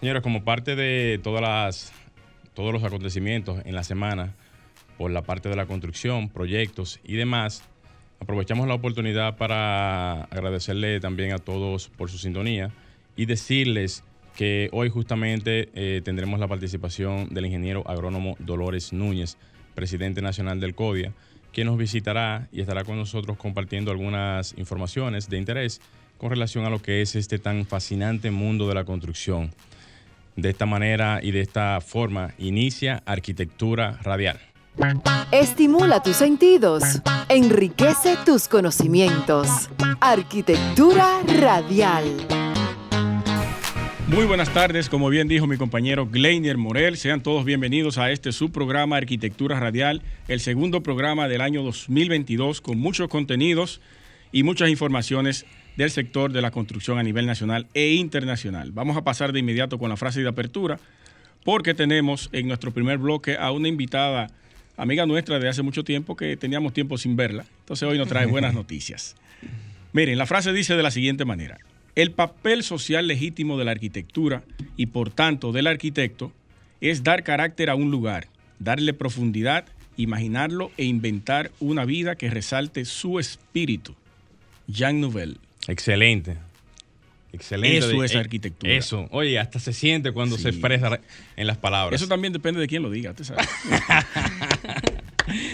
Señores, como parte de todas las, todos los acontecimientos en la semana por la parte de la construcción, proyectos y demás, aprovechamos la oportunidad para agradecerle también a todos por su sintonía y decirles que hoy justamente eh, tendremos la participación del ingeniero agrónomo Dolores Núñez, presidente nacional del CODIA, quien nos visitará y estará con nosotros compartiendo algunas informaciones de interés con relación a lo que es este tan fascinante mundo de la construcción. De esta manera y de esta forma inicia Arquitectura Radial. Estimula tus sentidos, enriquece tus conocimientos. Arquitectura Radial. Muy buenas tardes, como bien dijo mi compañero Gleinier Morel, sean todos bienvenidos a este subprograma Arquitectura Radial, el segundo programa del año 2022 con muchos contenidos y muchas informaciones del sector de la construcción a nivel nacional e internacional. Vamos a pasar de inmediato con la frase de apertura, porque tenemos en nuestro primer bloque a una invitada, amiga nuestra de hace mucho tiempo, que teníamos tiempo sin verla. Entonces hoy nos trae buenas noticias. Miren, la frase dice de la siguiente manera. El papel social legítimo de la arquitectura y por tanto del arquitecto es dar carácter a un lugar, darle profundidad, imaginarlo e inventar una vida que resalte su espíritu. Jean Nouvel. Excelente. Excelente. Eso es Eh, arquitectura. Eso. Oye, hasta se siente cuando se expresa en las palabras. Eso también depende de quién lo diga, usted sabe.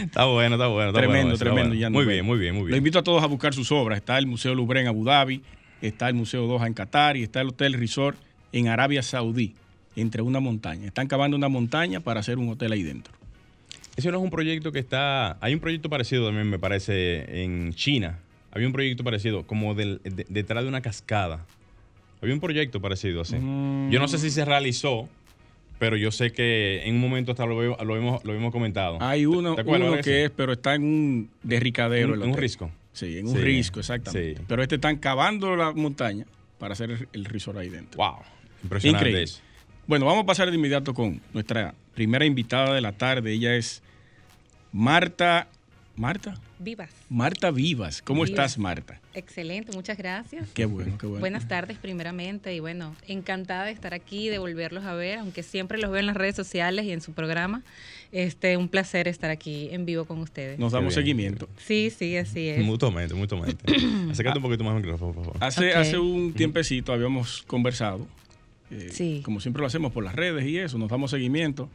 Está bueno, está bueno. Está tremendo, bueno, tremendo. bueno. Muy bien, muy bien, muy Lo bien. invito a todos a buscar sus obras. Está el Museo Louvre en Abu Dhabi, está el Museo Doha en Qatar y está el Hotel Resort en Arabia Saudí, entre una montaña. Están cavando una montaña para hacer un hotel ahí dentro. Ese no es un proyecto que está. Hay un proyecto parecido también, me parece, en China. Había un proyecto parecido, como del- de- detrás de una cascada. Había un proyecto parecido así. Mm. Yo no sé si se realizó, pero yo sé que en un momento hasta lo, veo- lo, hemos, lo hemos comentado. Hay uno, ¿Te acuerdas uno que es, pero está en un derricadero. En- un risco. Sí, en un Sí, risco, exactamente. sí. Pero este están cavando la montaña para hacer el, el resort ahí dentro. Wow. Impresionante Increíble. eso. Bueno, vamos a pasar de inmediato con nuestra primera invitada de la tarde. Ella es Marta. ¿Marta? Vivas. Marta Vivas. ¿Cómo Vivas. estás, Marta? Excelente, muchas gracias. Qué bueno, qué bueno. Buenas tardes primeramente y bueno, encantada de estar aquí, de volverlos a ver, aunque siempre los veo en las redes sociales y en su programa. Este, un placer estar aquí en vivo con ustedes. Nos damos seguimiento. Sí, sí, así es. Mutuamente, mutuamente. Acércate un poquito más al micrófono, por favor. Hace, hace un tiempecito habíamos conversado, eh, Sí. como siempre lo hacemos por las redes y eso, nos damos seguimiento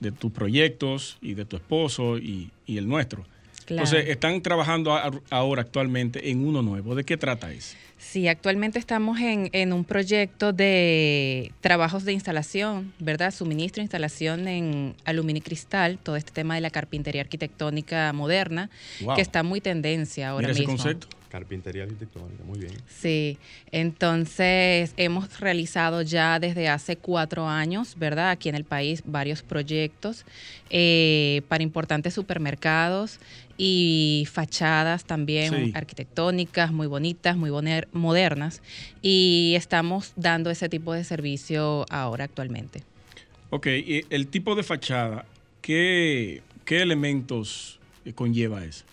de tus proyectos y de tu esposo y, y el nuestro. Claro. Entonces, están trabajando a- ahora actualmente en uno nuevo. ¿De qué trata eso? Sí, actualmente estamos en, en un proyecto de trabajos de instalación, ¿verdad? Suministro, instalación en aluminio y cristal, todo este tema de la carpintería arquitectónica moderna, Wow. que está muy tendencia ahora Mira ese mismo. concepto. Carpintería arquitectónica, muy bien. Sí, entonces hemos realizado ya desde hace cuatro años, ¿verdad? Aquí en el país varios proyectos eh, para importantes supermercados y fachadas también Sí. arquitectónicas, muy bonitas, muy boner- modernas. Y estamos dando ese tipo de servicio ahora actualmente. Ok, y el tipo de fachada, ¿qué, qué elementos conlleva eso?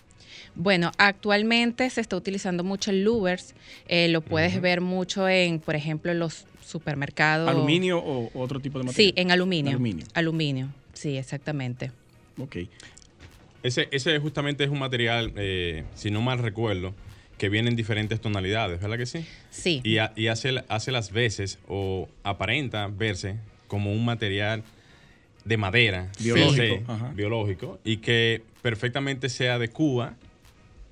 Bueno, actualmente se está utilizando mucho el louvers, eh, lo puedes ver mucho en, por ejemplo, en los supermercados. ¿Aluminio o otro tipo de material? Sí, en aluminio. Aluminio. Aluminio, sí, exactamente. Ok. Ese, ese justamente es un material, eh, si no mal recuerdo, que viene en diferentes tonalidades, ¿verdad que sí? Sí. Y, ha- y hace, hace las veces o aparenta verse como un material de madera Biológico, biológico y que perfectamente se adecua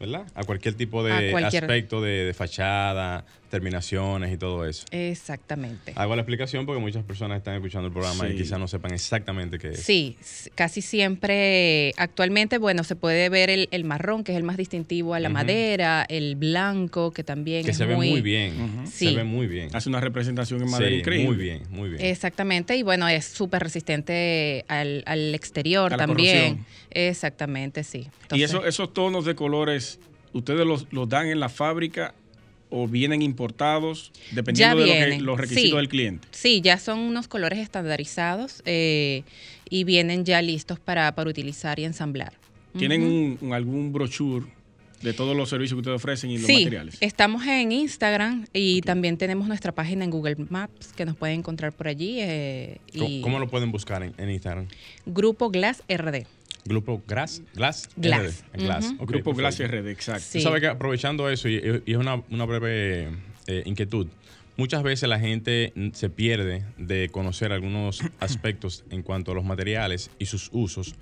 ¿verdad? A cualquier tipo de cualquier- aspecto de, de fachada, terminaciones y todo eso. Exactamente. Hago la explicación porque muchas personas están escuchando el programa y Sí. quizás no sepan exactamente qué es. Sí, casi siempre, actualmente, bueno, se puede ver el, el marrón, que es el más distintivo a la madera, el blanco, que también Que es se ve muy bien. Ujú. Se Sí. ve muy bien. Hace una representación en madera Sí, increíble. muy bien, muy bien. Exactamente, y bueno, es súper resistente al, al exterior A también. Exactamente, sí. y eso, esos tonos de colores, ¿ustedes los, los dan en la fábrica o vienen importados? Dependiendo de lo que- vienen, los requisitos sí. del cliente. Sí, ya son unos colores estandarizados eh, y vienen ya listos para, para utilizar y ensamblar. ¿Tienen un- un- algún brochure de todos los servicios que ustedes ofrecen y los Sí, materiales? estamos en Instagram y también tenemos nuestra página en Google Maps que nos pueden encontrar por allí. eh, ¿Cómo, y cómo lo pueden buscar en, en Instagram? Grupo Glass RD. Grupo Glass. Glass. Glass. RD. Glass. Grupo. Glacier Red, exacto. Sí. Tú sabes que aprovechando eso, y, es una, una breve eh, inquietud, muchas veces la gente se pierde de conocer algunos aspectos en cuanto a los materiales y sus usos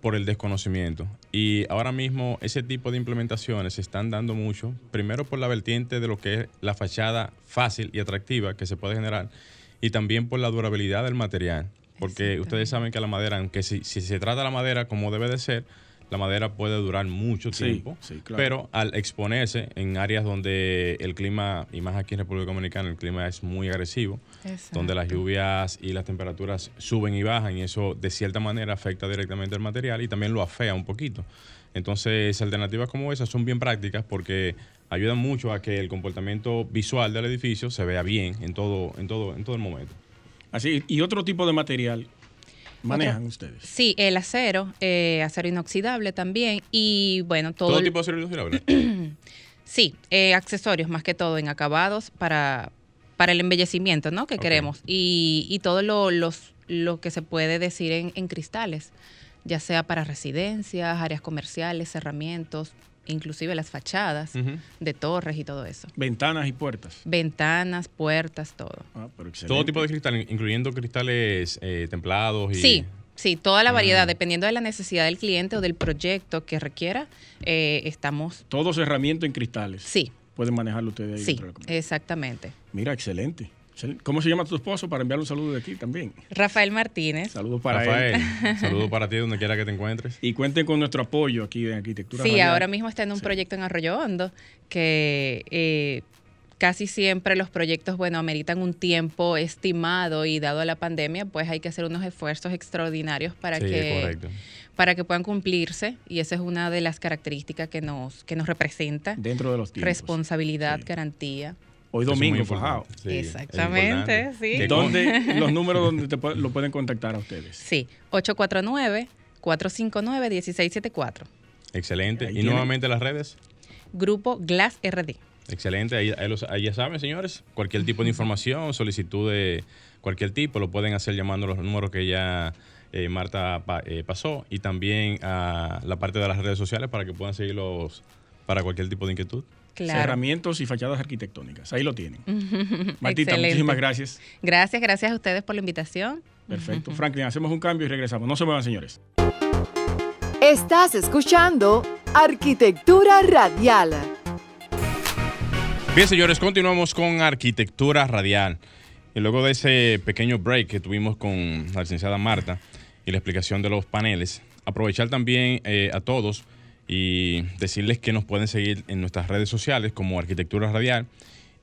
por el desconocimiento. Y ahora mismo ese tipo de implementaciones se están dando mucho, primero por la vertiente de lo que es la fachada fácil y atractiva que se puede generar, y también por la durabilidad del material. Porque ustedes saben que la madera, aunque si, si se trata la madera como debe de ser, la madera puede durar mucho tiempo, sí, claro. pero al exponerse en áreas donde el clima, y más aquí en República Dominicana, el clima es muy agresivo, donde las lluvias y las temperaturas suben y bajan y eso de cierta manera afecta directamente el material y también lo afea un poquito. Entonces, alternativas como esas son bien prácticas porque ayudan mucho a que el comportamiento visual del edificio se vea bien en todo, en todo, en todo el momento. Así, y otro tipo de material manejan ustedes. Sí, el acero, eh, acero inoxidable también y bueno, todo, Todo, el- tipo de acero inoxidable. Sí, eh, accesorios más que todo en acabados para, para el embellecimiento, ¿no? Que queremos. Y, y todo lo, los, lo que se puede decir en, en cristales, ya sea para residencias, áreas comerciales, cerramientos, inclusive las fachadas de torres y todo eso. Ventanas y puertas. Ventanas, puertas, todo. Ah, pero excelente. Todo tipo de cristal, incluyendo cristales eh, templados y... Sí, sí, toda la variedad, Mm. dependiendo de la necesidad del cliente o del proyecto que requiera, eh, estamos... Todo cerramiento en cristales. Sí, Pueden manejarlo ustedes ahí sí, dentro de la exactamente. Mira, excelente. ¿Cómo se llama tu esposo para enviarle un saludo de aquí también? Rafael Martínez. Saludos para Rafael, él. saludo para ti donde quiera que te encuentres. Y cuenten con nuestro apoyo aquí en Arquitectura Sí, Radial. ahora mismo está en un Sí. proyecto en Arroyo Hondo que eh, casi siempre los proyectos, bueno, ameritan un tiempo estimado y dado a la pandemia, pues hay que hacer unos esfuerzos extraordinarios para sí, que correcto. para que puedan cumplirse y esa es una de las características que nos que nos representa. Dentro de los tiempos. Responsabilidad, Sí. garantía. Hoy domingo, fajado. Sí, Exactamente, sí. ¿Dónde los números donde te lo pueden contactar a ustedes? Sí, 849-459-1674. Excelente. Ahí y tiene. nuevamente las redes. Grupo Glass RD. Excelente. Ahí, ahí los- ahí ya saben, señores. Cualquier tipo de información, solicitud de cualquier tipo, lo pueden hacer llamando a los números que ya eh, Marta pa- eh, pasó. Y también a la parte de las redes sociales para que puedan seguirlos para cualquier tipo de inquietud. Claro. Cerramientos y fachadas arquitectónicas. Ahí lo tienen. Martita, Excelente. muchísimas gracias. Gracias, gracias a ustedes por la invitación. Perfecto. Franklin, hacemos un cambio y regresamos. No se muevan, señores. Estás escuchando Arquitectura Radial. Bien, señores, continuamos con arquitectura radial. Y luego de ese pequeño break que tuvimos con la licenciada Marta y la explicación de los paneles, aprovechar también eh, a todos y decirles que nos pueden seguir en nuestras redes sociales como Arquitectura Radial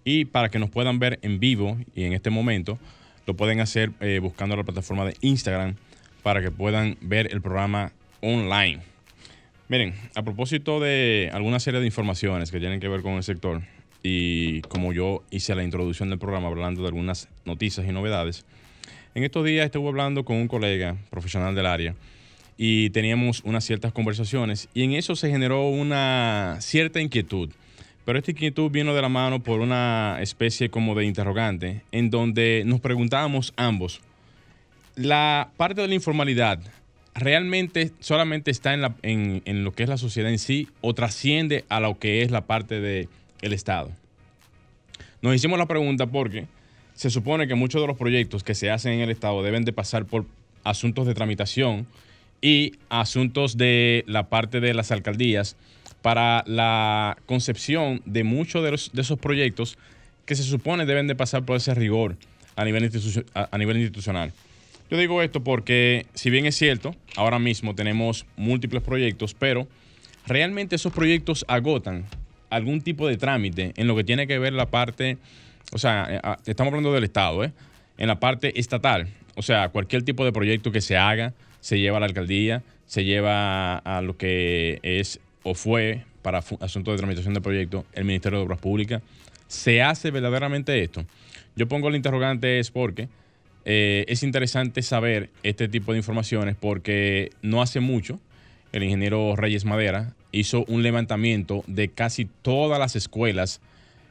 y para que nos puedan ver en vivo y en este momento lo pueden hacer eh, buscando la plataforma de Instagram para que puedan ver el programa online. Miren, a propósito de alguna serie de informaciones que tienen que ver con el sector, y como yo hice la introducción del programa hablando de algunas noticias y novedades, en estos días estuve hablando con un colega profesional del área y teníamos unas ciertas conversaciones y en eso se generó una cierta inquietud. Pero esta inquietud vino de la mano por una especie como de interrogante en donde nos preguntábamos ambos, la parte de la informalidad realmente solamente está en, lo que es la sociedad en sí o trasciende a lo que es la parte del Estado. Nos hicimos la pregunta porque se supone que muchos de los proyectos que se hacen en el Estado deben de pasar por asuntos de tramitación y asuntos de la parte de las alcaldías para la concepción de muchos de, esos proyectos que se supone deben de pasar por ese rigor a nivel, a nivel institucional. Yo digo esto porque, si bien es cierto, ahora mismo tenemos múltiples proyectos, pero realmente esos proyectos agotan algún tipo de trámite en lo que tiene que ver la parte, o sea, eh, ah, estamos hablando del Estado, ¿eh? en la parte estatal. O sea, cualquier tipo de proyecto que se haga, se lleva a la alcaldía, se lleva a lo que es o fue para asuntos de tramitación de proyecto el Ministerio de Obras Públicas. ¿Se hace verdaderamente esto? Yo pongo el interrogante es porque eh, es interesante saber este tipo de informaciones porque no hace mucho el ingeniero Reyes Madera hizo un levantamiento de casi todas las escuelas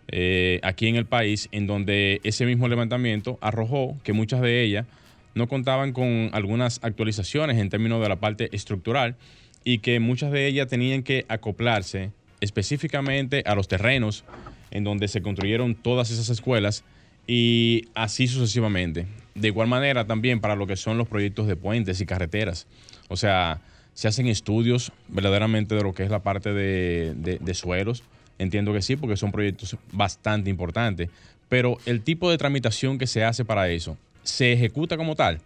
eh, aquí en el país, en donde ese mismo levantamiento arrojó que muchas de ellas no contaban con algunas actualizaciones en términos de la parte estructural y que muchas de ellas tenían que acoplarse específicamente a los terrenos en donde se construyeron todas esas escuelas y así sucesivamente. De igual manera también para lo que son los proyectos de puentes y carreteras. O sea, se hacen estudios verdaderamente de lo que es la parte de, suelos. Entiendo que sí, porque son proyectos bastante importantes. Pero el tipo de tramitación que se hace para eso, ¿se ejecuta como tal?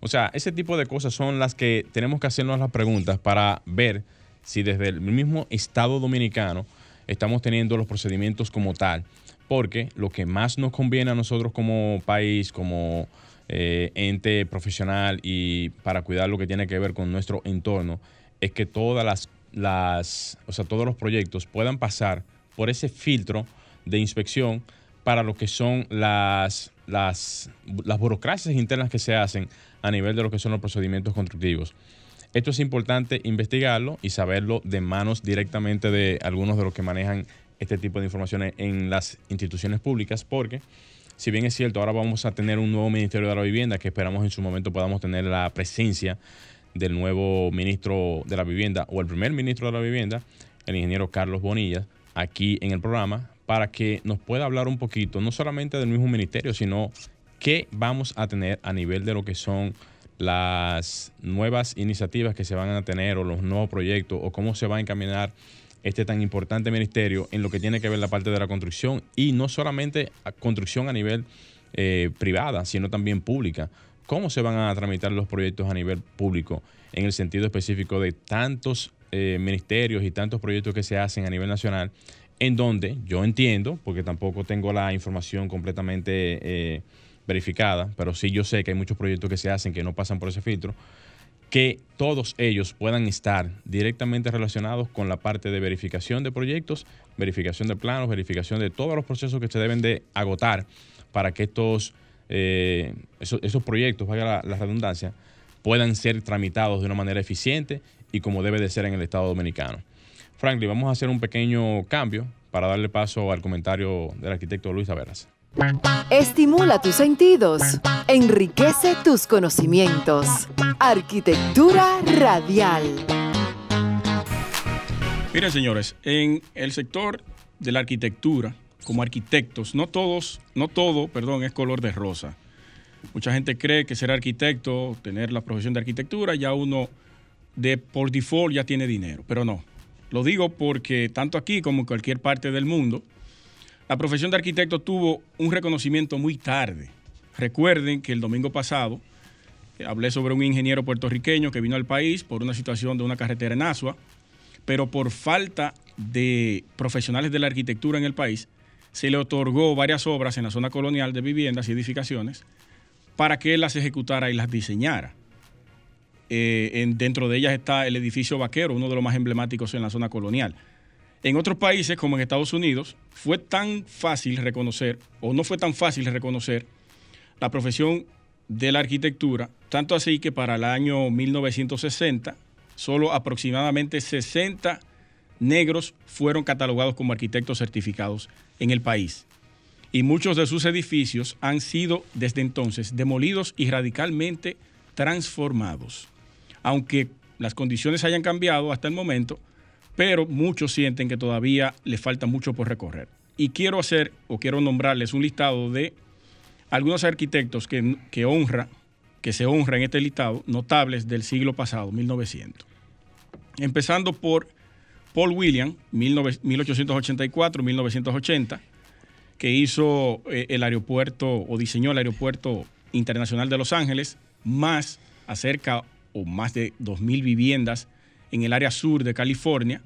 O sea, ese tipo de cosas son las que tenemos que hacernos las preguntas para ver si desde el mismo Estado dominicano estamos teniendo los procedimientos como tal. Porque lo que más nos conviene a nosotros como país, como eh, ente profesional y para cuidar lo que tiene que ver con nuestro entorno, es que todas las, las, o sea, todos los proyectos puedan pasar por ese filtro de inspección para lo que son las, las, las burocracias internas que se hacen a nivel de lo que son los procedimientos constructivos. Esto es importante investigarlo y saberlo de manos directamente de algunos de los que manejan este tipo de informaciones en las instituciones públicas, porque si bien es cierto, ahora vamos a tener un nuevo Ministerio de la Vivienda, que esperamos en su momento podamos tener la presencia del nuevo ministro de la Vivienda o el primer ministro de la Vivienda, el ingeniero Carlos Bonilla, aquí en el programa, para que nos pueda hablar un poquito, no solamente del mismo ministerio, sino qué vamos a tener a nivel de lo que son las nuevas iniciativas que se van a tener o los nuevos proyectos o cómo se va a encaminar este tan importante ministerio en lo que tiene que ver la parte de la construcción y no solamente construcción a nivel eh, privada, sino también pública. ¿Cómo se van a tramitar los proyectos a nivel público en el sentido específico de tantos eh, ministerios y tantos proyectos que se hacen a nivel nacional? En donde yo entiendo, porque tampoco tengo la información completamente eh, verificada, pero sí yo sé que hay muchos proyectos que se hacen que no pasan por ese filtro que todos ellos puedan estar directamente relacionados con la parte de verificación de proyectos, verificación de planos, verificación de todos los procesos que se deben de agotar para que estos eh, esos, proyectos, vaya la, redundancia, puedan ser tramitados de una manera eficiente y como debe de ser en el Estado Dominicano. Franklin, vamos a hacer un pequeño cambio para darle paso al comentario del arquitecto Luis Averas. Estimula tus sentidos, enriquece tus conocimientos. Arquitectura radial. Miren, señores, en el sector de la arquitectura, como arquitectos, no todos, no todo, perdón, es color de rosa. Mucha gente cree que ser arquitecto, tener la profesión de arquitectura, ya uno de por default ya tiene dinero, pero no. Lo digo porque tanto aquí como en cualquier parte del mundo, la profesión de arquitecto tuvo un reconocimiento muy tarde. Recuerden que el domingo pasado eh, hablé sobre un ingeniero puertorriqueño que vino al país por una situación de una carretera en Asua, pero por falta de profesionales de la arquitectura en el país, se le otorgó varias obras en la zona colonial de viviendas y edificaciones para que él las ejecutara y las diseñara. Eh, dentro de ellas está el edificio Vaquero, uno de los más emblemáticos en la zona colonial. En otros países, como en Estados Unidos, fue tan fácil reconocer, o no fue tan fácil reconocer, la profesión de la arquitectura, tanto así que para el año 1960, solo aproximadamente 60 negros fueron catalogados como arquitectos certificados en el país. Y muchos de sus edificios han sido desde entonces demolidos y radicalmente transformados. Aunque las condiciones hayan cambiado hasta el momento, pero muchos sienten que todavía le falta mucho por recorrer. Y quiero hacer o quiero nombrarles un listado de algunos arquitectos que, que honra, que se honran en este listado, notables del siglo pasado, 1900. Empezando por Paul William, 1884-1980, que hizo eh, el aeropuerto o diseñó el aeropuerto internacional de Los Ángeles, más acerca o más de 2.000 viviendas en el área sur de California,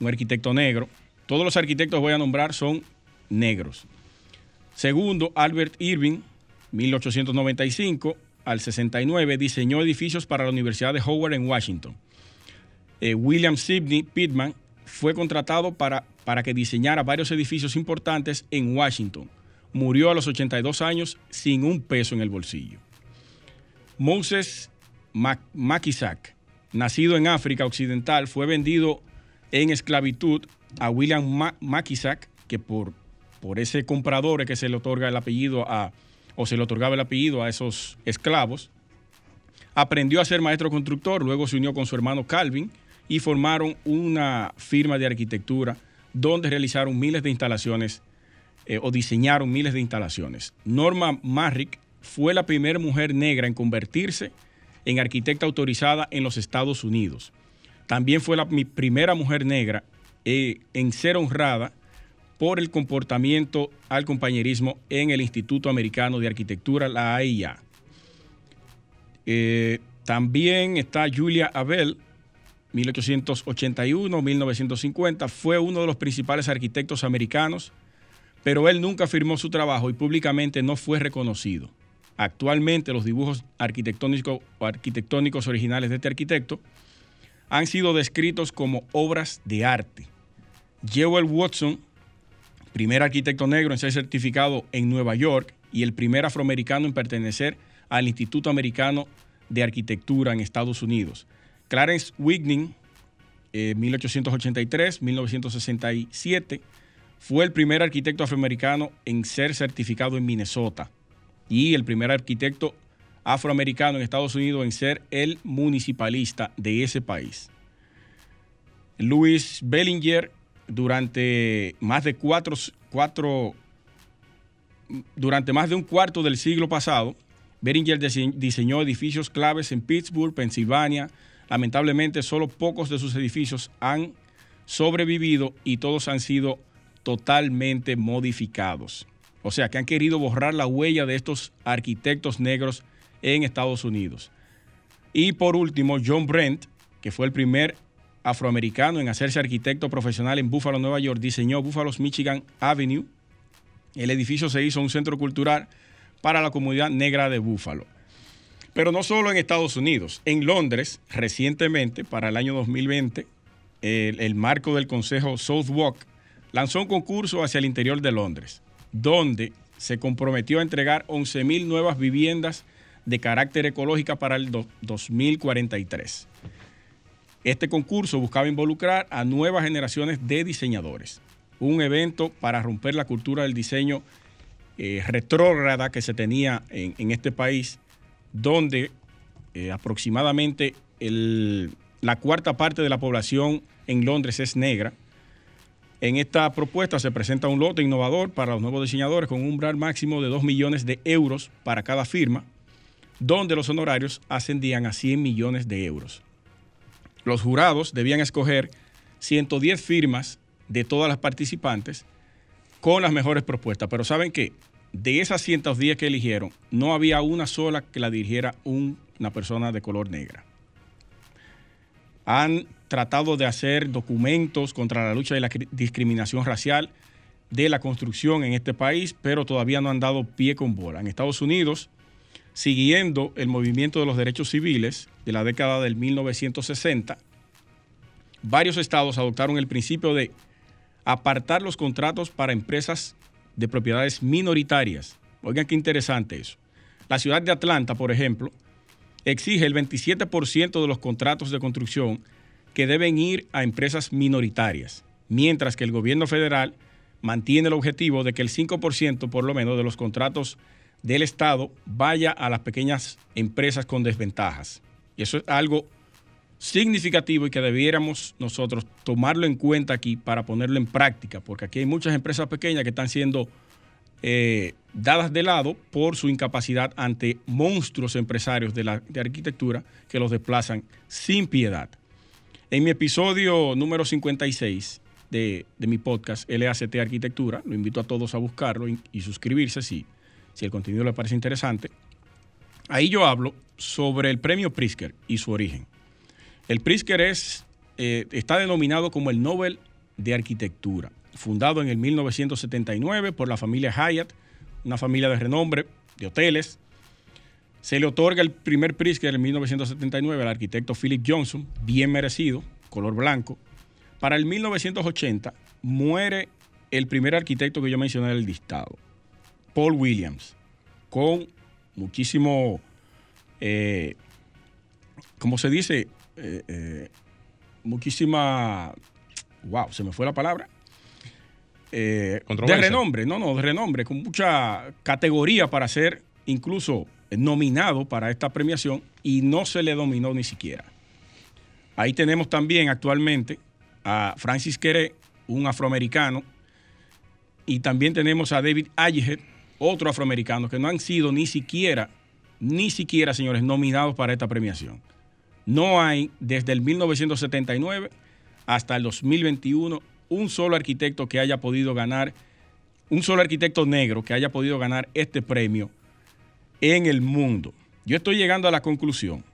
un arquitecto negro. Todos los arquitectos voy a nombrar son negros. Segundo, Albert Irving, 1895 al 69, diseñó edificios para la Universidad de Howard en Washington. Eh, William Sidney Pittman fue contratado para, para que diseñara varios edificios importantes en Washington. Murió a los 82 años sin un peso en el bolsillo. Moses Makisak, nacido en África Occidental, fue vendido en esclavitud a William Makisak, que por, por ese comprador que se le otorga el apellido a, o se le otorgaba el apellido a esos esclavos, aprendió a ser maestro constructor, luego se unió con su hermano Calvin y formaron una firma de arquitectura donde realizaron miles de instalaciones eh, o diseñaron miles de instalaciones. Norma Marrick fue la primera mujer negra en convertirse en arquitecta autorizada en los Estados Unidos. También fue la primera mujer negra eh, en ser honrada por el comportamiento al compañerismo en el Instituto Americano de Arquitectura, la AIA. Eh, también está Julia Abel, 1881-1950, fue uno de los principales arquitectos americanos, pero él nunca firmó su trabajo y públicamente no fue reconocido. Actualmente los dibujos arquitectónicos, arquitectónicos originales de este arquitecto han sido descritos como obras de arte. Jewel Watson, primer arquitecto negro en ser certificado en Nueva York y el primer afroamericano en pertenecer al Instituto Americano de Arquitectura en Estados Unidos. Clarence Wigning, 1883-1967, eh, fue el primer arquitecto afroamericano en ser certificado en Minnesota y el primer arquitecto afroamericano en Estados Unidos en ser el municipalista de ese país. Louis Bellinger, durante más de cuatro, cuatro, durante más de un cuarto del siglo pasado, Bellinger diseñó edificios claves en Pittsburgh, Pensilvania, Lamentablemente, solo pocos de sus edificios han sobrevivido y todos han sido totalmente modificados. O sea, que han querido borrar la huella de estos arquitectos negros en Estados Unidos. Y por último, John Brent, que fue el primer afroamericano en hacerse arquitecto profesional en Buffalo, Nueva York, diseñó Buffalo's Michigan Avenue. El edificio se hizo un centro cultural para la comunidad negra de Buffalo. Pero no solo en Estados Unidos. En Londres, recientemente, para el año 2020, el, marco del Consejo Southwark lanzó un concurso hacia el interior de Londres, donde se comprometió a entregar 11.000 nuevas viviendas de carácter ecológico para el 2043. Este concurso buscaba involucrar a nuevas generaciones de diseñadores. Un evento para romper la cultura del diseño eh, retrógrada que se tenía en este país donde eh, aproximadamente la cuarta parte de la población en Londres es negra. En esta propuesta se presenta un lote innovador para los nuevos diseñadores con un umbral máximo de 2 millones de euros para cada firma, donde los honorarios ascendían a 100 millones de euros. Los jurados debían escoger 110 firmas de todas las participantes con las mejores propuestas, pero ¿saben qué? de esas 110 que eligieron, no había una sola que la dirigiera una persona de color negra. Han tratado de hacer documentos contra la lucha de la discriminación racial de la construcción en este país, pero todavía no han dado pie con bola. En Estados Unidos, siguiendo el movimiento de los derechos civiles de la década del 1960, varios estados adoptaron el principio de apartar los contratos para empresas de propiedades minoritarias. Oigan qué interesante eso. La ciudad de Atlanta, por ejemplo, exige el 27% de los contratos de construcción que deben ir a empresas minoritarias, mientras que el gobierno federal mantiene el objetivo de que el 5% por lo menos de los contratos del Estado vaya a las pequeñas empresas con desventajas. Y eso es algo significativo y que debiéramos nosotros tomarlo en cuenta aquí para ponerlo en práctica, porque aquí hay muchas empresas pequeñas que están siendo eh, dadas de lado por su incapacidad ante monstruos empresarios de la de arquitectura que los desplazan sin piedad. En mi episodio número 56 de, mi podcast, LACT Arquitectura. Lo invito a todos a buscarlo y, suscribirse si, si el contenido les parece interesante. Ahí yo hablo sobre el premio Pritzker y su origen. El Pritzker es, eh, está denominado como el Nobel de Arquitectura, fundado en el 1979 por la familia Hyatt, una familia de renombre de hoteles. Se le otorga el primer Pritzker en 1979 al arquitecto Philip Johnson, bien merecido, color blanco. Para el 1980 muere el primer arquitecto que yo mencioné del listado, Paul Williams, con muchísimo, eh, ¿cómo se dice? Eh, eh, muchísima, wow, se me fue la palabra. De renombre, no, no, de renombre, con mucha categoría para ser incluso nominado para esta premiación y no se le dominó ni siquiera. Ahí tenemos también actualmente a Francis Queré, un afroamericano, y también tenemos a David Ayer, otro afroamericano, que no han sido ni siquiera, ni siquiera, señores, nominados para esta premiación. No hay, desde el 1979 hasta el 2021, un solo arquitecto que haya podido ganar, un solo arquitecto negro que haya podido ganar este premio en el mundo. Yo estoy llegando a la conclusión,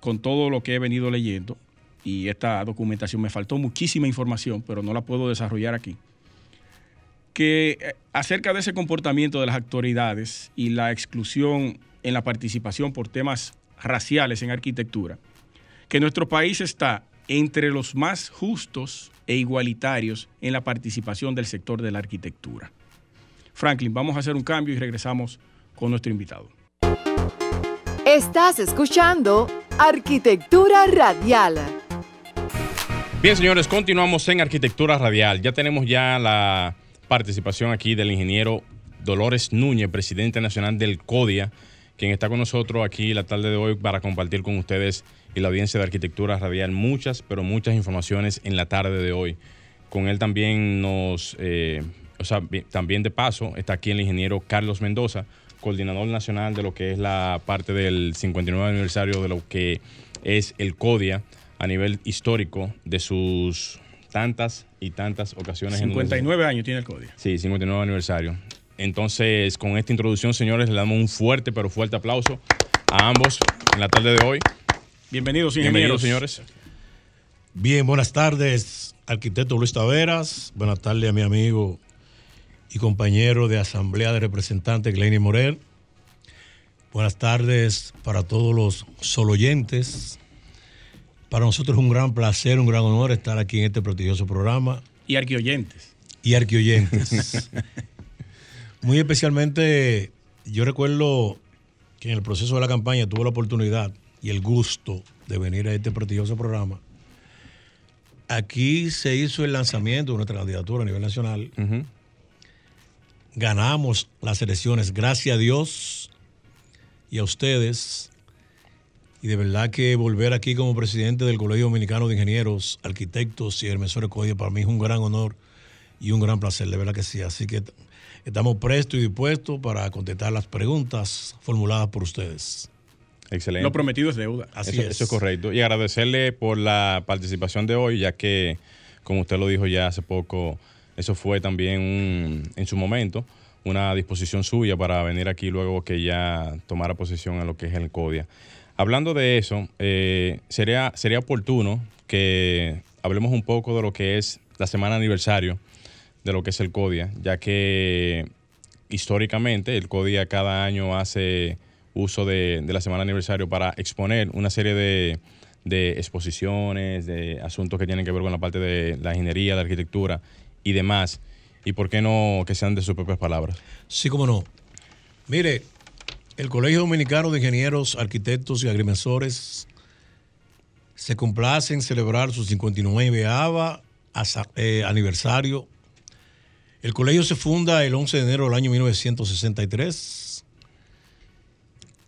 con todo lo que he venido leyendo, y esta documentación me faltó muchísima información, pero no la puedo desarrollar aquí, que eh, acerca de ese comportamiento de las autoridades y la exclusión en la participación por temas raciales en arquitectura, que nuestro país está entre los más justos e igualitarios en la participación del sector de la arquitectura. Franklin, vamos a hacer un cambio y regresamos con nuestro invitado. Estás escuchando Arquitectura Radial. Bien, señores, continuamos en Arquitectura Radial. Ya tenemos ya la participación aquí del ingeniero Dolores Núñez, presidente nacional del CODIA, quien está con nosotros aquí la tarde de hoy para compartir con ustedes y la audiencia de Arquitectura Radial muchas, pero muchas informaciones en la tarde de hoy. Con él también nos, eh, o sea, también de paso, está aquí el ingeniero Carlos Mendoza, coordinador nacional de lo que es la parte del 59 aniversario de lo que es el CODIA a nivel histórico de sus tantas y tantas ocasiones. 59 años tiene el código. Sí, 59 aniversario. Entonces, con esta introducción, señores, le damos un fuerte, pero fuerte aplauso a ambos en la tarde de hoy. Bienvenidos, Bienvenidos, señores. Bien, buenas tardes, arquitecto Luis Taveras. Buenas tardes a mi amigo y compañero de Asamblea de Representantes, Glenny Morel. Buenas tardes para todos los soloyentes para nosotros es un gran placer, un gran honor estar aquí en este prestigioso programa. Y arquioyentes. Y arquioyentes. Muy especialmente, yo recuerdo que en el proceso de la campaña tuve la oportunidad y el gusto de venir a este prestigioso programa. Aquí se hizo el lanzamiento de nuestra candidatura a nivel nacional. Ganamos las elecciones, gracias a Dios y a ustedes y de verdad que volver aquí como presidente del Colegio Dominicano de Ingenieros, Arquitectos y Hermesores Código para mí es un gran honor y un gran placer, de verdad que sí. Así que estamos prestos y dispuestos para contestar las preguntas formuladas por ustedes. Excelente. Lo prometido es deuda. Así eso, es. Eso es correcto. Y agradecerle por la participación de hoy, ya que, como usted lo dijo ya hace poco, eso fue también en su momento una disposición suya para venir aquí luego que ya tomara posesión en lo que es el CODIA. Hablando de eso, eh, sería, sería oportuno que hablemos un poco de lo que es la semana aniversario de lo que es el CODIA, ya que históricamente el CODIA cada año hace uso de, la semana aniversario para exponer una serie de, exposiciones, de asuntos que tienen que ver con la parte de la ingeniería, la arquitectura y demás. ¿Y por qué no que sean de sus propias palabras? Sí, cómo no. Mire, el Colegio Dominicano de Ingenieros, Arquitectos y Agrimensores se complace en celebrar su 59 eh, aniversario. El colegio se funda el 11 de enero del año 1963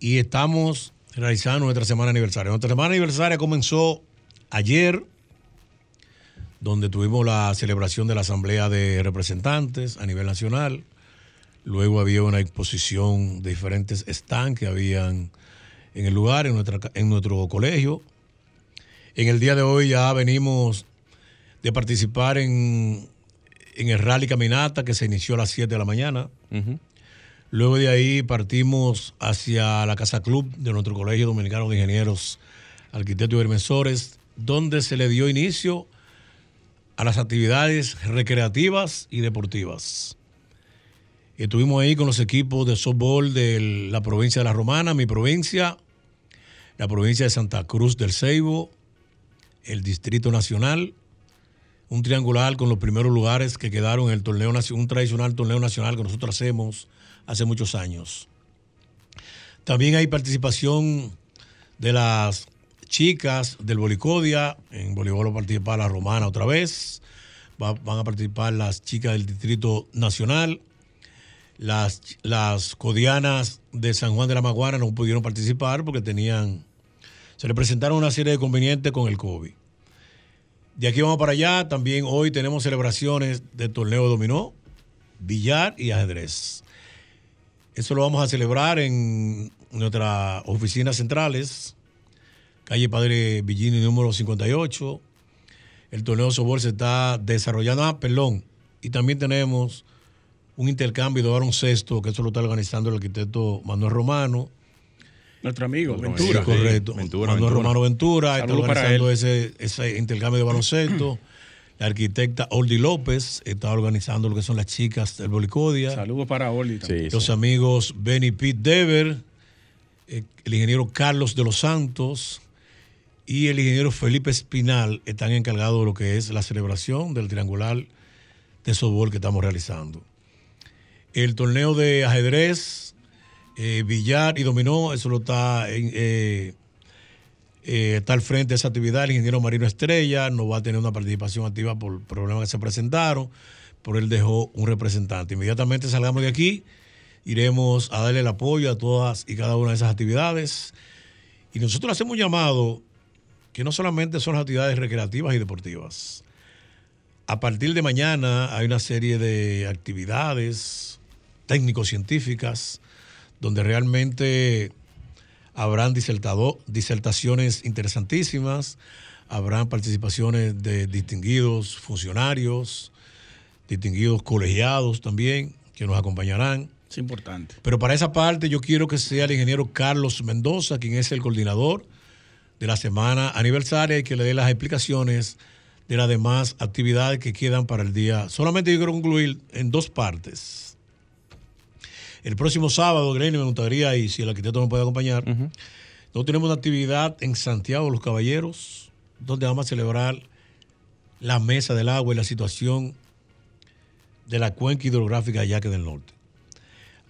y estamos realizando nuestra semana aniversaria. Nuestra semana aniversaria comenzó ayer, donde tuvimos la celebración de la Asamblea de Representantes a nivel nacional. Luego había una exposición de diferentes stands que habían en el lugar, en, nuestra, en nuestro colegio. En el día de hoy ya venimos de participar en en el rally caminata que se inició a las 7 de la mañana. Luego de ahí partimos hacia la Casa Club de nuestro Colegio Dominicano de Ingenieros, Arquitectos y Agrimensores, donde se le dio inicio a las actividades recreativas y deportivas. Estuvimos ahí con los equipos de softball de la provincia de La Romana, mi provincia, la provincia de Santa Cruz del Ceibo, el Distrito Nacional, un triangular con los primeros lugares que quedaron en el torneo un tradicional torneo nacional que nosotros hacemos hace muchos años. También hay participación de las chicas del Bolicodia, en voleibol va a participar la Romana otra vez, van a participar las chicas del Distrito Nacional, las, las codianas de San Juan de la Maguana no pudieron participar porque tenían, se le presentaron una serie de convenientes con el COVID. De aquí vamos para allá, también hoy tenemos celebraciones de torneo dominó, billar y ajedrez. Eso lo vamos a celebrar en nuestras oficinas centrales, calle Padre Villini número 58. El torneo de softball se está desarrollando, ah, perdón, y también tenemos un intercambio de baloncesto, que eso lo está organizando el arquitecto Manuel Romano. Nuestro amigo, Ventura. correcto. Manuel Romano Ventura está organizando ese, ese intercambio de baloncesto. La arquitecta Oldi López está organizando lo que son las chicas del Bolicodia. Saludos para Oldi. Los amigos Benny Pete Dever, eh, el ingeniero Carlos de los Santos y el ingeniero Felipe Espinal están encargados de lo que es la celebración del triangular de softball que estamos realizando. El torneo de ajedrez, eh, billar y dominó, eso lo está en, eh, eh, está al frente de esa actividad el ingeniero Marino Estrella, no va a tener una participación activa por problemas que se presentaron, por él dejó un representante. Inmediatamente salgamos de aquí, iremos a darle el apoyo a todas y cada una de esas actividades. Y nosotros hacemos un llamado que no solamente son las actividades recreativas y deportivas. A partir de mañana hay una serie de actividades técnico-científicas donde realmente habrán disertaciones interesantísimas, habrán participaciones de distinguidos funcionarios, distinguidos colegiados también, que nos acompañarán. Es importante. Pero para esa parte yo quiero que sea el ingeniero Carlos Mendoza, quien es el coordinador de la semana aniversaria y que le dé las explicaciones de las demás actividades que quedan para el día. Solamente yo quiero concluir en dos partes. El próximo sábado, Glenn, me gustaría, y si el arquitecto me puede acompañar, nosotros tenemos una actividad en Santiago Los Caballeros, donde vamos a celebrar la mesa del agua y la situación de la cuenca hidrográfica Yaque del Norte.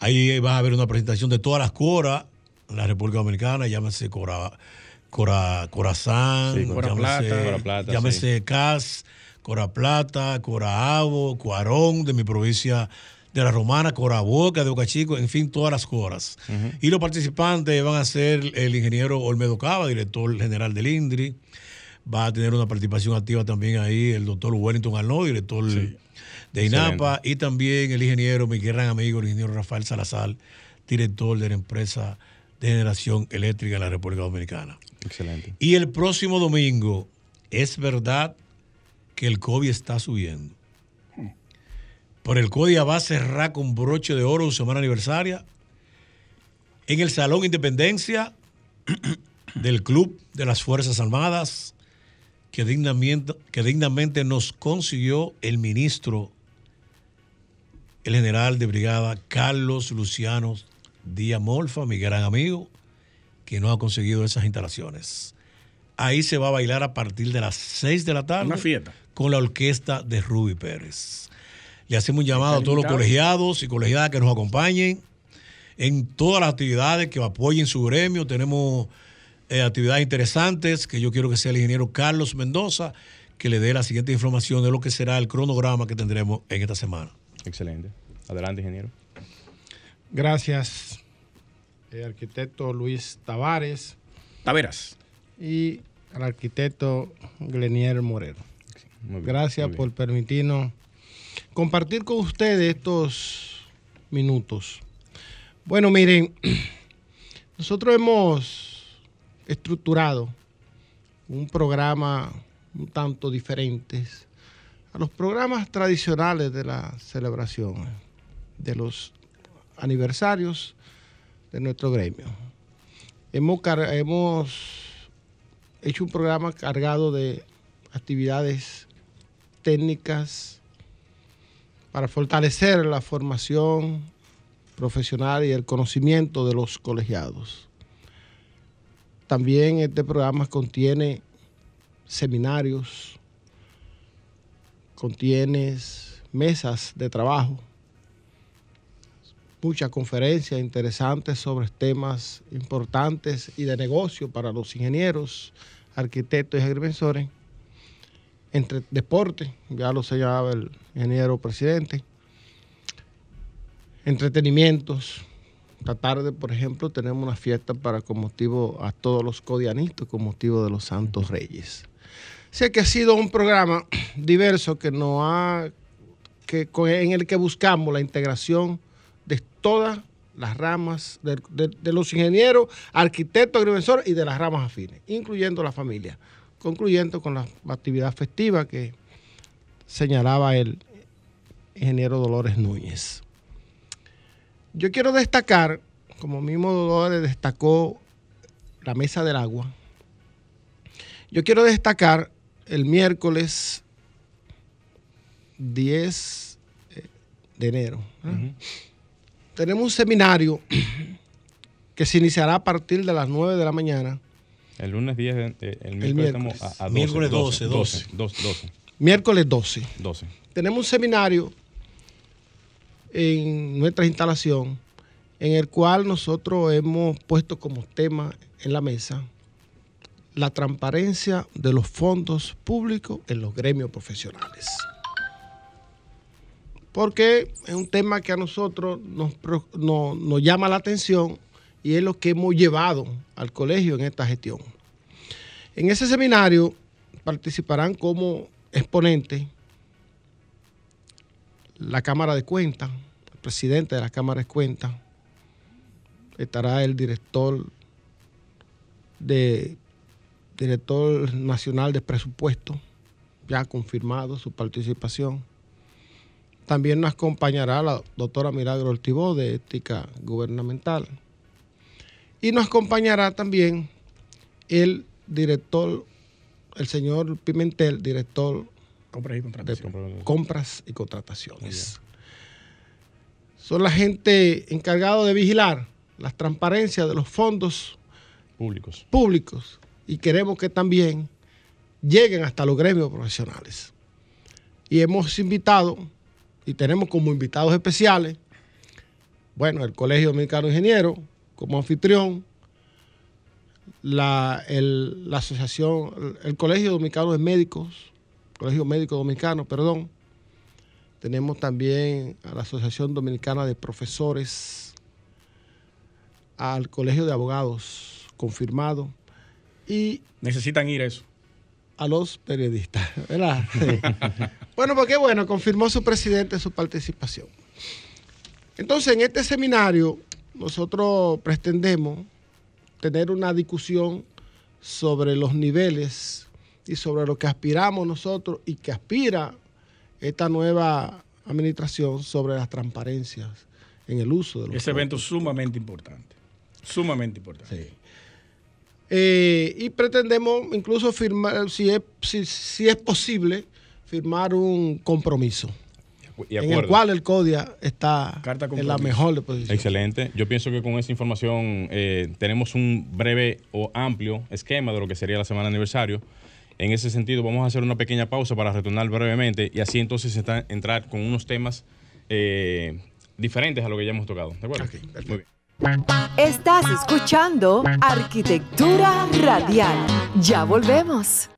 Ahí va a haber una presentación de todas las coras en la República Dominicana, llámese Cora, Cora, Corazán, Cora Plata, llámese CAS, Cora Plata, Cora Avo, Cuarón, de mi provincia de la Romana, Coraboca, de Boca Chico, en fin, todas las coras. Y los participantes van a ser el ingeniero Olmedo Cava, director general del INDRI. Va a tener una participación activa también ahí el doctor Wellington Arnaud, director de INAPA, y también el ingeniero, mi gran amigo, el ingeniero Rafael Salazar, director de la empresa de generación eléctrica de la República Dominicana. Excelente. Y el próximo domingo, es verdad que el COVID está subiendo por el CODIA va a cerrar con broche de oro su semana aniversaria en el Salón Independencia del Club de las Fuerzas Armadas que dignamente, que dignamente nos consiguió el ministro, el general de brigada Carlos Luciano Díaz Molfa, mi gran amigo, que no ha conseguido esas instalaciones. Ahí se va a bailar a partir de las 6 de la tarde. Una fiesta. Con la orquesta de Ruby Pérez. Le hacemos un llamado a todos los colegiados y colegiadas que nos acompañen en todas las actividades que apoyen su gremio. Tenemos eh, actividades interesantes que yo quiero que sea el ingeniero Carlos Mendoza que le dé la siguiente información de lo que será el cronograma que tendremos en esta semana. Excelente. Adelante, ingeniero. Gracias, el arquitecto Luis Tavares. Taveras. Y al arquitecto Glenier Moreno. Gracias por permitirnos compartir con ustedes estos minutos. Bueno, miren, nosotros hemos estructurado un programa un tanto diferente a los programas tradicionales de la celebración de los aniversarios de nuestro gremio. Hemos, hemos hecho un programa cargado de actividades técnicas para fortalecer la formación profesional y el conocimiento de los colegiados. También este programa contiene seminarios, contiene mesas de trabajo, muchas conferencias interesantes sobre temas importantes y de negocio para los ingenieros, arquitectos y agrimensores, entre deporte, ya lo señalaba el ingeniero presidente, entretenimientos. Esta tarde, por ejemplo, tenemos una fiesta para con motivo a todos los codianistas, con motivo de los Santos Reyes. Sé que ha sido un programa diverso que no ha, que, en el que buscamos la integración de todas las ramas de, los ingenieros, arquitectos, agrimensores y de las ramas afines, incluyendo la familia, concluyendo con la actividad festiva que señalaba el ingeniero Dolores Núñez. Yo quiero destacar, como mismo Dolores destacó la mesa del agua, yo quiero destacar el miércoles 10 eh, de enero. Tenemos un seminario que se iniciará a partir de las 9 de la mañana. El lunes 10, de, el miércoles, estamos a, 12, Miércoles 12, 12. 12. Miércoles 12. 12. Tenemos un seminario en nuestra instalación en el cual nosotros hemos puesto como tema en la mesa la transparencia de los fondos públicos en los gremios profesionales. Porque es un tema que a nosotros nos, nos, llama la atención y es lo que hemos llevado al colegio en esta gestión. En ese seminario participarán como exponentes la Cámara de Cuentas, el presidente de la Cámara de Cuentas, estará el director de director nacional de presupuesto, ya confirmado su participación. También nos acompañará la doctora Milagro Ortibó de Ética Gubernamental. Y nos acompañará también el director, el señor Pimentel, director Compras y contrataciones. De compras y contrataciones. Son la gente encargada de vigilar las transparencias de los fondos públicos. públicos y queremos que también lleguen hasta los gremios profesionales. Y hemos invitado, y tenemos como invitados especiales, bueno, el Colegio Dominicano de Ingenieros como anfitrión, la, la Asociación, el Colegio Dominicano de Médicos, Colegio Médico Dominicano, perdón. Tenemos también a la Asociación Dominicana de Profesores, al Colegio de Abogados confirmado y... Necesitan ir a eso. A los periodistas, ¿verdad? bueno, porque bueno, confirmó su presidente su participación. Entonces, en este seminario, nosotros pretendemos tener una discusión sobre los niveles y sobre lo que aspiramos nosotros y que aspira esta nueva administración sobre las transparencias en el uso de los Ese evento es sumamente importante, sumamente importante. Sí. Eh, y pretendemos incluso firmar, si es, si, es posible, firmar un compromiso. En el cual el CODIA está en la mejor posición. Excelente. Yo pienso que con esa información eh, tenemos un breve o amplio esquema de lo que sería la semana aniversario. En ese sentido, vamos a hacer una pequeña pausa para retornar brevemente y así entonces entrar con unos temas eh, diferentes a lo que ya hemos tocado. ¿De acuerdo? Muy bien. Estás escuchando Arquitectura Radial. Ya volvemos.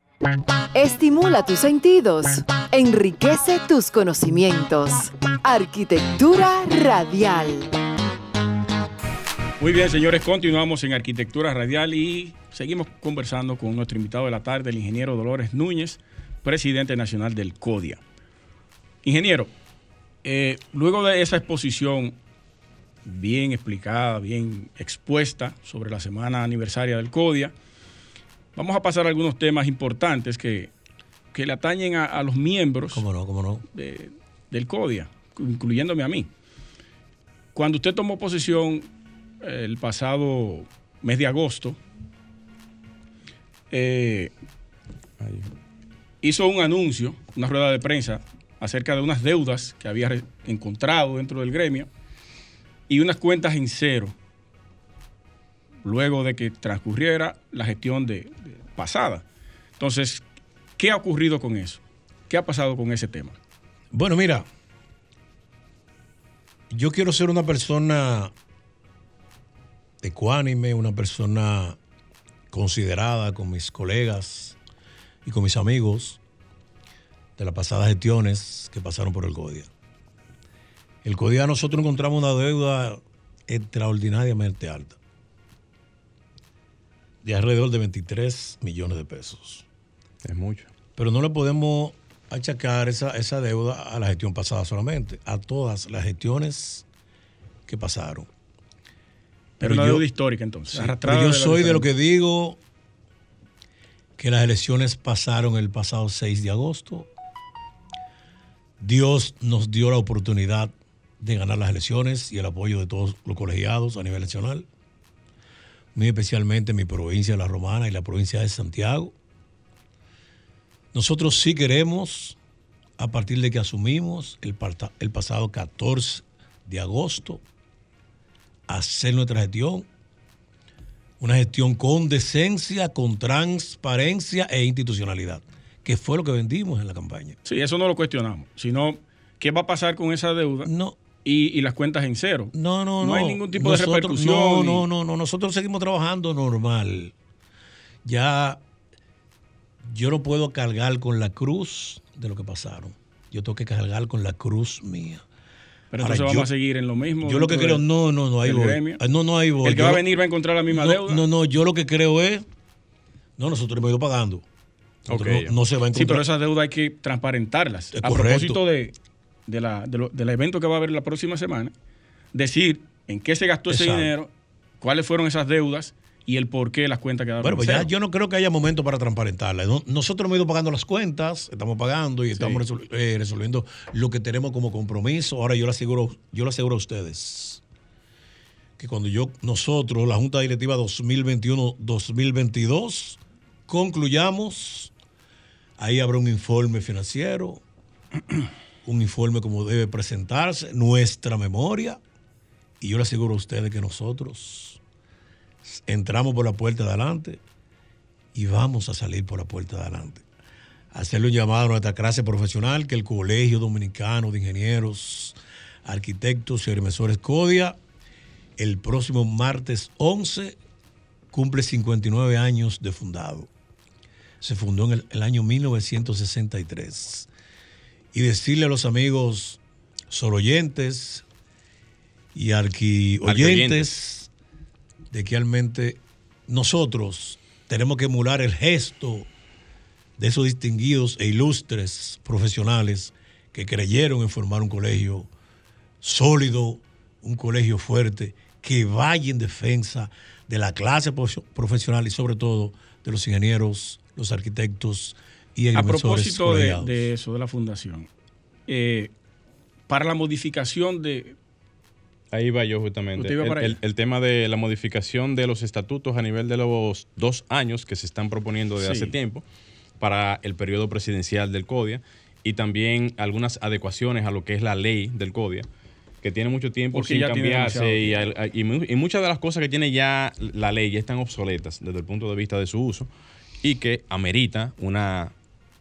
Estimula tus sentidos, enriquece tus conocimientos. Arquitectura Radial. Muy bien, señores, continuamos en Arquitectura Radial y seguimos conversando con nuestro invitado de la tarde, el ingeniero Dolores Núñez, presidente nacional del CODIA. Ingeniero, eh, luego de esa exposición bien explicada, bien expuesta sobre la semana aniversaria del CODIA. Vamos a pasar a algunos temas importantes que que le atañen a, a los miembros ¿Cómo no? ¿Cómo no? de- del CODIA, incluyéndome a mí. Cuando usted tomó posesión eh, el pasado mes de agosto, eh, hizo un anuncio, una rueda de prensa, acerca de unas deudas que había encontrado dentro del gremio y unas cuentas en cero, luego de que transcurriera la gestión de, pasada. Entonces, ¿qué ha ocurrido con eso? ¿Qué ha pasado con ese tema? Bueno, mira, yo quiero ser una persona ecuánime, una persona considerada con mis colegas y con mis amigos de las pasadas gestiones que pasaron por el CODIA. El CODIA nosotros encontramos una deuda extraordinariamente alta, de alrededor de 23 millones de pesos. Es mucho. Pero no le podemos achacar esa, esa deuda a la gestión pasada solamente, a todas las gestiones que pasaron. Pero Pero una yo- deuda histórica entonces. Sí, pero yo de soy de lo que digo que las elecciones pasaron el pasado 6 de agosto. Dios nos dio la oportunidad de ganar las elecciones y el apoyo de todos los colegiados a nivel nacional, muy especialmente mi provincia, la Romana y la provincia de Santiago. Nosotros sí queremos, a partir de que asumimos el, el pasado 14 de agosto, hacer nuestra gestión, una gestión con decencia, con transparencia e institucionalidad, que fue lo que vendimos en la campaña. Sí, eso no lo cuestionamos. Sino, ¿qué va a pasar con esa deuda No, y, y las cuentas en cero? no, no, no. No hay ningún tipo de repercusión No, no, no, no. Nosotros seguimos trabajando normal. Ya yo no puedo cargar con la cruz de lo que pasaron. Yo tengo que cargar con la cruz mía. Pero Ahora, entonces yo- vamos a seguir en lo mismo. Yo lo que creo, no, no, no, ahí voy. gremio. Ah, No, no, ahí voy. El que Yo va a venir va a encontrar la misma no, deuda. No, no, yo lo que creo es. No, nosotros hemos ido pagando. No, no se va a Sí, encontrar. pero esas deudas hay que transparentarlas. A correcto. propósito de, de la- de lo- del evento que va a haber la próxima semana, decir en qué se gastó ese dinero, cuáles fueron esas deudas y el por qué las cuentas quedaron Bueno, pues ya yo no creo que haya momento para transparentarla. No- Nosotros hemos ido pagando las cuentas, estamos pagando y estamos resol- eh, resolviendo lo que tenemos como compromiso. Ahora yo le aseguro, yo aseguro a ustedes que cuando yo, nosotros, la Junta Directiva 2021-2022, concluyamos, ahí habrá un informe financiero, un informe como debe presentarse, nuestra memoria, y yo le aseguro a ustedes que nosotros entramos por la puerta de adelante y vamos a salir por la puerta de adelante. Hacerle un llamado a nuestra clase profesional que el Colegio Dominicano de Ingenieros, Arquitectos y Agrimensores CODIA, el próximo martes 11, cumple 59 años de fundado. Se fundó en el, el año 1963. Y decirle a los amigos soloyentes y arquioyentes de que realmente nosotros tenemos que emular el gesto de esos distinguidos e ilustres profesionales que creyeron en formar un colegio sólido, un colegio fuerte, que vaya en defensa de la clase profe- profesional y sobre todo de los ingenieros, los arquitectos y A propósito de, eso, de la fundación, eh, para la modificación de... Ahí va yo justamente. El, tema de la modificación de los estatutos a nivel de los dos años que se están proponiendo de Sí. hace tiempo para el periodo presidencial del CODIA y también algunas adecuaciones a lo que es la ley del CODIA que tiene mucho tiempo Porque sin cambiarse y, muchas de las cosas que tiene ya la ley ya están obsoletas desde el punto de vista de su uso y que amerita una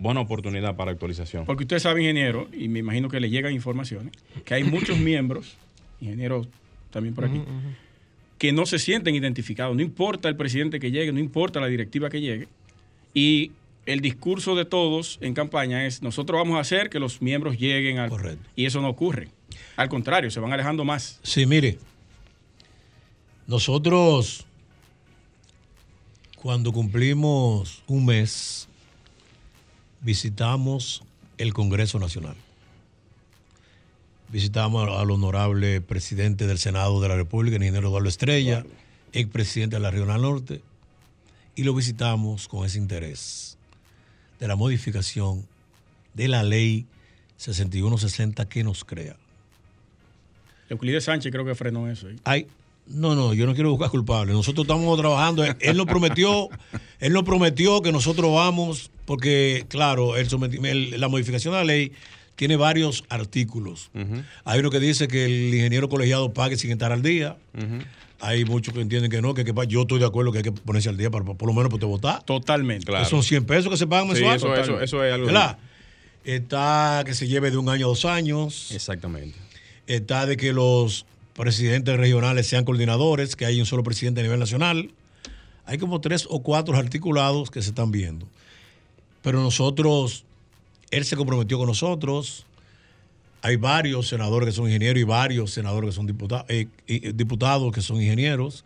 buena oportunidad para actualización. Porque usted sabe, ingeniero, y me imagino que le llegan informaciones, que hay muchos miembros, ingenieros también por aquí, que no se sienten identificados. No importa el presidente que llegue, no importa la directiva que llegue. Y el discurso de todos en campaña es, nosotros vamos a hacer que los miembros lleguen al... Correcto. Y eso no ocurre. Al contrario, se van alejando más. Sí, mire, nosotros cuando cumplimos un mes visitamos el Congreso Nacional. Visitamos al honorable presidente del Senado de la República, el ingeniero Eduardo Estrella, expresidente de la Regional Norte, y lo visitamos con ese interés de la modificación de la ley 6160 que nos crea. Euclides Sánchez creo que frenó eso. ¿eh? Ay, no, no, yo no quiero buscar culpables. Nosotros estamos trabajando. Él nos prometió, él nos prometió que nosotros vamos, porque, claro, el el- la modificación de la ley tiene varios artículos. Hay uno que dice que el ingeniero colegiado pague sin estar al día. Hay muchos que entienden que no, que, que yo estoy de acuerdo que hay que ponerse al día para, para por lo menos poder votar. Totalmente. Claro. Son 100 pesos que se pagan Sí, mensual. eso, eso, eso es algo. ¿Verdad? Está que se lleve de un año a dos años. Exactamente. Está de que los presidentes regionales sean coordinadores, que hay un solo presidente a nivel nacional. Hay como tres o cuatro articulados que se están viendo. Pero nosotros, él se comprometió con nosotros. Hay varios senadores que son ingenieros y varios senadores que son diputados, diputados que son ingenieros.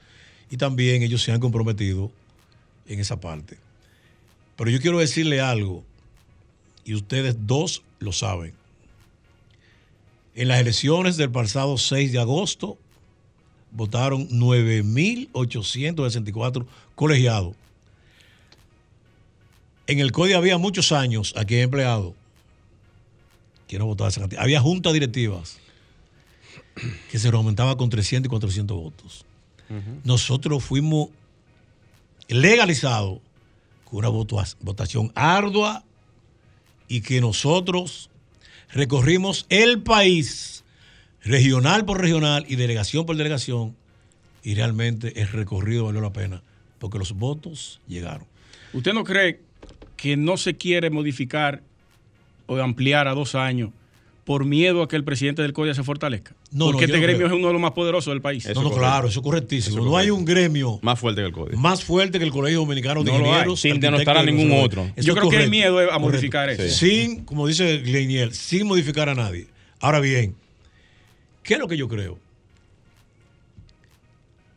Y también ellos se han comprometido en esa parte. Pero yo quiero decirle algo, y ustedes dos lo saben. En las elecciones del pasado 6 de agosto votaron 9.864 colegiados. En el CODI había muchos años, aquí hay empleados, que no votaban esa cantidad. Había juntas directivas que se aumentaba con 300 y 400 votos. Nosotros fuimos legalizados con una votación ardua y que nosotros recorrimos el país, regional por regional y delegación por delegación, y realmente el recorrido valió la pena, porque los votos llegaron. ¿Usted no cree que no se quiere modificar o ampliar a dos años por miedo a que el presidente del CODIA se fortalezca? No, Porque no, este no gremio creo. es uno de los más poderosos del país. Eso no, no, es correcto. claro, eso es correctísimo. Eso es no hay correcto. un gremio Más fuerte que el código. más fuerte que el Colegio Dominicano de hay, Ingenieros. sin denostar a ningún otro. Eso Yo creo que el correcto, miedo a correcto. modificar eso. Sin, como dice Gleinier, sin modificar a nadie. Ahora bien, ¿qué es lo que yo creo?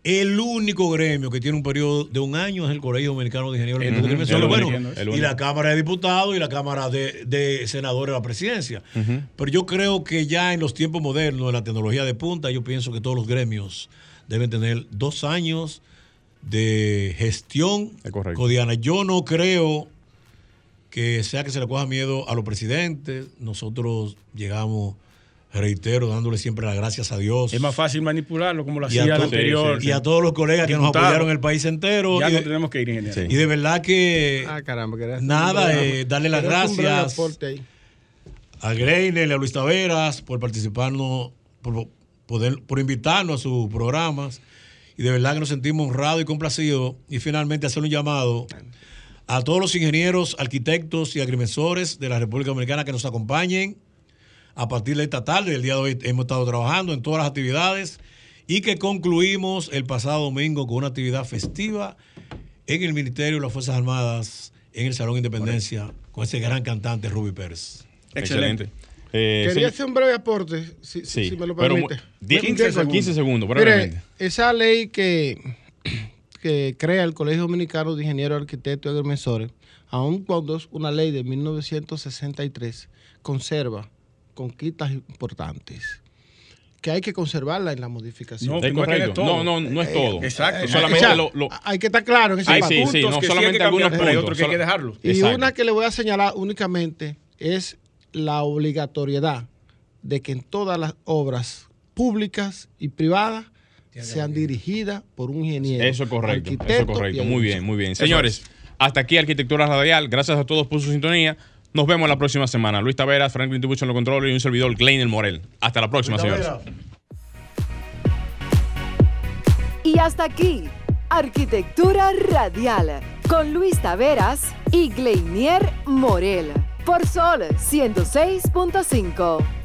El único gremio que tiene un periodo de un año es el Colegio Dominicano de Ingenieros Conservadores. el Bueno, y la Cámara de Diputados y la Cámara de, de Senadores de la Presidencia. Pero yo creo que ya en los tiempos modernos de la tecnología de punta, yo pienso que todos los gremios deben tener dos años de gestión codiana. Yo no creo que sea que se le coja miedo a los presidentes. Nosotros llegamos, reitero, dándole siempre las gracias a Dios. Es más fácil manipularlo como lo hacía anterior. y a todos los colegas que nos apoyaron en el país entero. Ya y, no tenemos que ir, ingeniero. Sí. y de verdad que Ah, caramba. que Nada, eh, darle las gracias. a Greiner, a Luis Taveras por participarnos, por, poder, por invitarnos a sus programas. Y de verdad que nos sentimos honrados y complacidos. Y finalmente hacer un llamado a todos los ingenieros, arquitectos y agrimensores de la República Dominicana que nos acompañen a partir de esta tarde. El día de hoy hemos estado trabajando en todas las actividades y que concluimos el pasado domingo con una actividad festiva en el Ministerio de las Fuerzas Armadas, en el Salón Independencia, con ese gran cantante Rubí Pérez. Excelente. Eh, Quería hacer un breve aporte, si, Sí, si me lo pero permite. 10, 15 segundos. 15 segundos, Mire, esa ley que, que crea el Colegio Dominicano de Ingenieros, Arquitectos y Agrimensores, aun cuando es una ley de 1963, conserva conquistas importantes que hay que conservarla en la modificación. No, Es que no todo. No, no, no es Eh, todo. exacto. Solamente O sea, lo, lo- Hay que estar claro en ese sí, sí, no, que sí hay solamente que cambiar, algunos pero hay puntos. otros que hay que Solo- dejarlo. Y Exacto. una que le voy a señalar únicamente es la obligatoriedad de que en todas las obras públicas y privadas sean dirigidas por un ingeniero. Eso es correcto. Eso es arquitecto correcto. Muy bien, muy bien. Señores, hasta aquí Arquitectura Radial. Gracias a todos por su sintonía. Nos vemos la próxima semana. Luis Taveras, Franklin Tibucho en los controles y un servidor, Gleiner Morel. Hasta la próxima, señores. Y hasta aquí, Arquitectura Radial, con Luis Taveras y Gleinier Morel, por Sol 106.5.